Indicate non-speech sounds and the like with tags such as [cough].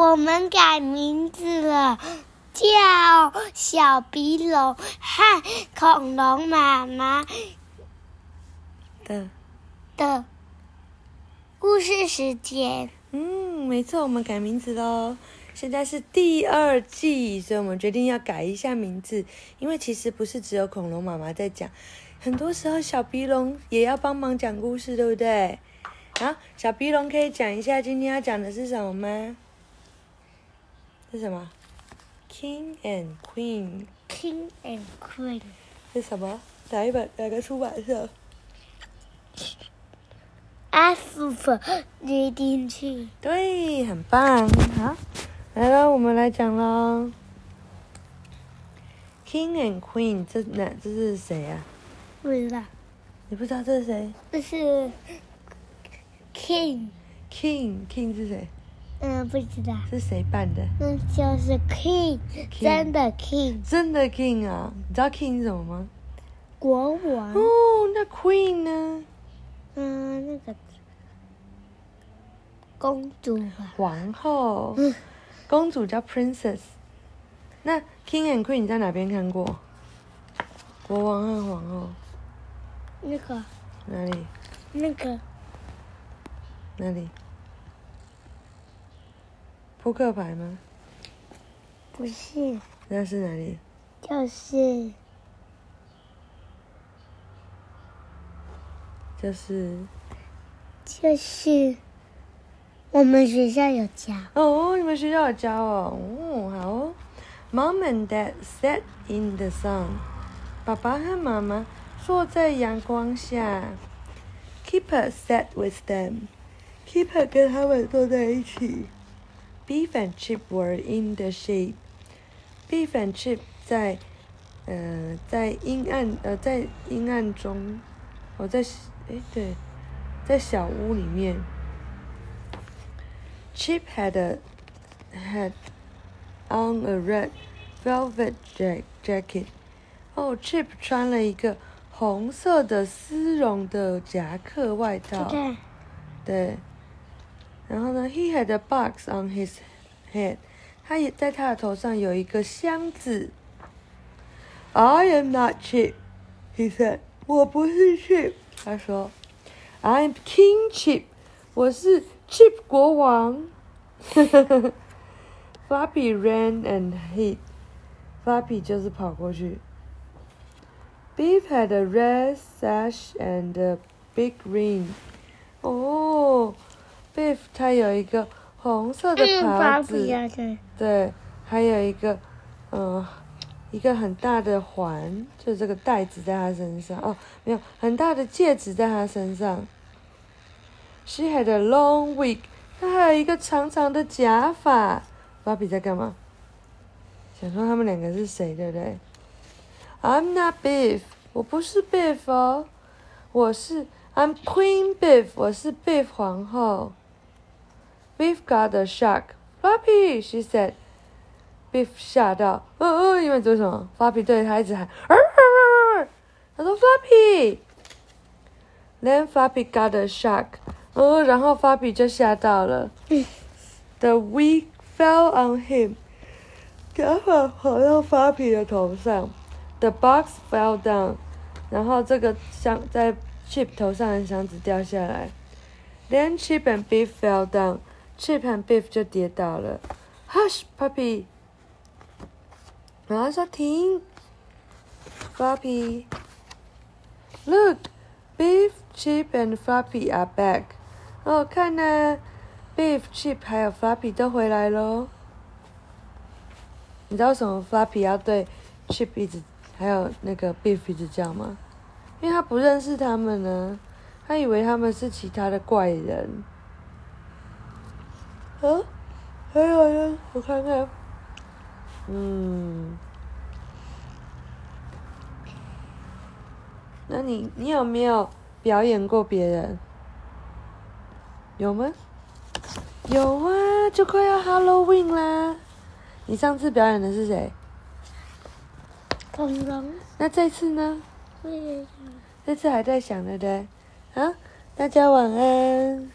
我们改名字了，叫小鼻龙和恐龙妈妈的，的故事时间。嗯，没错，我们改名字喽。现在是第二季，所以我们决定要改一下名字，因为其实不是只有恐龙妈妈在讲，很多时候小鼻龙也要帮忙讲故事，对不对？好，小鼻龙可以讲一下今天要讲的是什么吗？是什么？King and Queen King and Queen 是什么？哪一本？哪个出版社？F for reading tree 对，很棒。好，来了，我们来讲喽。King and Queen，这哪这是谁呀、不知道，你不知道这是谁这是 King，？King King 是谁？嗯，不知道，是谁扮的？嗯就是 King，真的 King 真的 King 啊？你知道 King 是什么吗？国王，哦，那 Queen 呢？嗯，那个公主吧，皇后，嗯公主叫 Princess。那 King and Queen 你在哪边看过？国王和皇后那个哪里？那个哪里？扑克牌吗？不是，那是哪里？就是就是就是我们学校有教，哦，你们学校有教哦，哦，好哦。Mom and Dad sat in the sun。爸爸和妈妈坐在阳光下。Keeper sat with them。Keeper 跟他们坐在一起。Beef and Chip were in the shade。Beef and Chip 在呃在阴暗呃在阴暗中，我、在诶对，在小屋里面。Chip had a had on a red velvet jack jacket. 哦，Chip 穿了一个红色的丝绒的夹克外套。对，对。然后呢，He had a box on his head. 他也在他的头上有一个箱子。I am not Chip, he said. 我不是 Chip，他说。I'm King Chip，我是 Chip 国王。Floppy [laughs] ran and hid. Floppy 就是跑过去。Beef had a red sash and a big ring. 哦 他有一个红色的嗯，袍子，呀，对，还有一个，嗯、一个很大的环，就这个袋子在他身上。哦，没有，很大的戒指在他身上。She had a long wig，她还有一个长长的假发。芭比在干嘛？想说他们两个是谁，对不对？I'm not Beef，我不是 Beef 哦，我是 I'm Queen Beef，我是 Beef 皇后。Beef got a shock. Floppy, she said. Beef 吓到，呃呃，因为为什么？Floppy 对他一直喊，呃呃呃他说 Floppy。Then Floppy got a shock. 呃，然后 Floppy 就吓到了。The wig fell on him. 假发跑到 Floppy 的头上。The box fell down. 然后这个箱在 Chip 头上的箱子掉下来。Then Chip and Beef fell down. Chip 和 Beef 就跌倒了。Hush, puppy. 然后说停。Floppy. Look, Beef, Chip and Floppy are back. 哦，看呢，Beef、Chip 还有 Floppy 都回来喽。你知道为什么 Floppy 要对 Chip 一直还有那个 Beef 一直叫吗？因为他不认识他们呢，他以为他们是其他的怪人。啊，还有呢，我看看，嗯，那你你有没有表演过别人？有吗？有啊，就快要 Halloween 啦。你上次表演的是谁？恐龙，那这次呢？会这次还在想，对不对？好，大家晚安。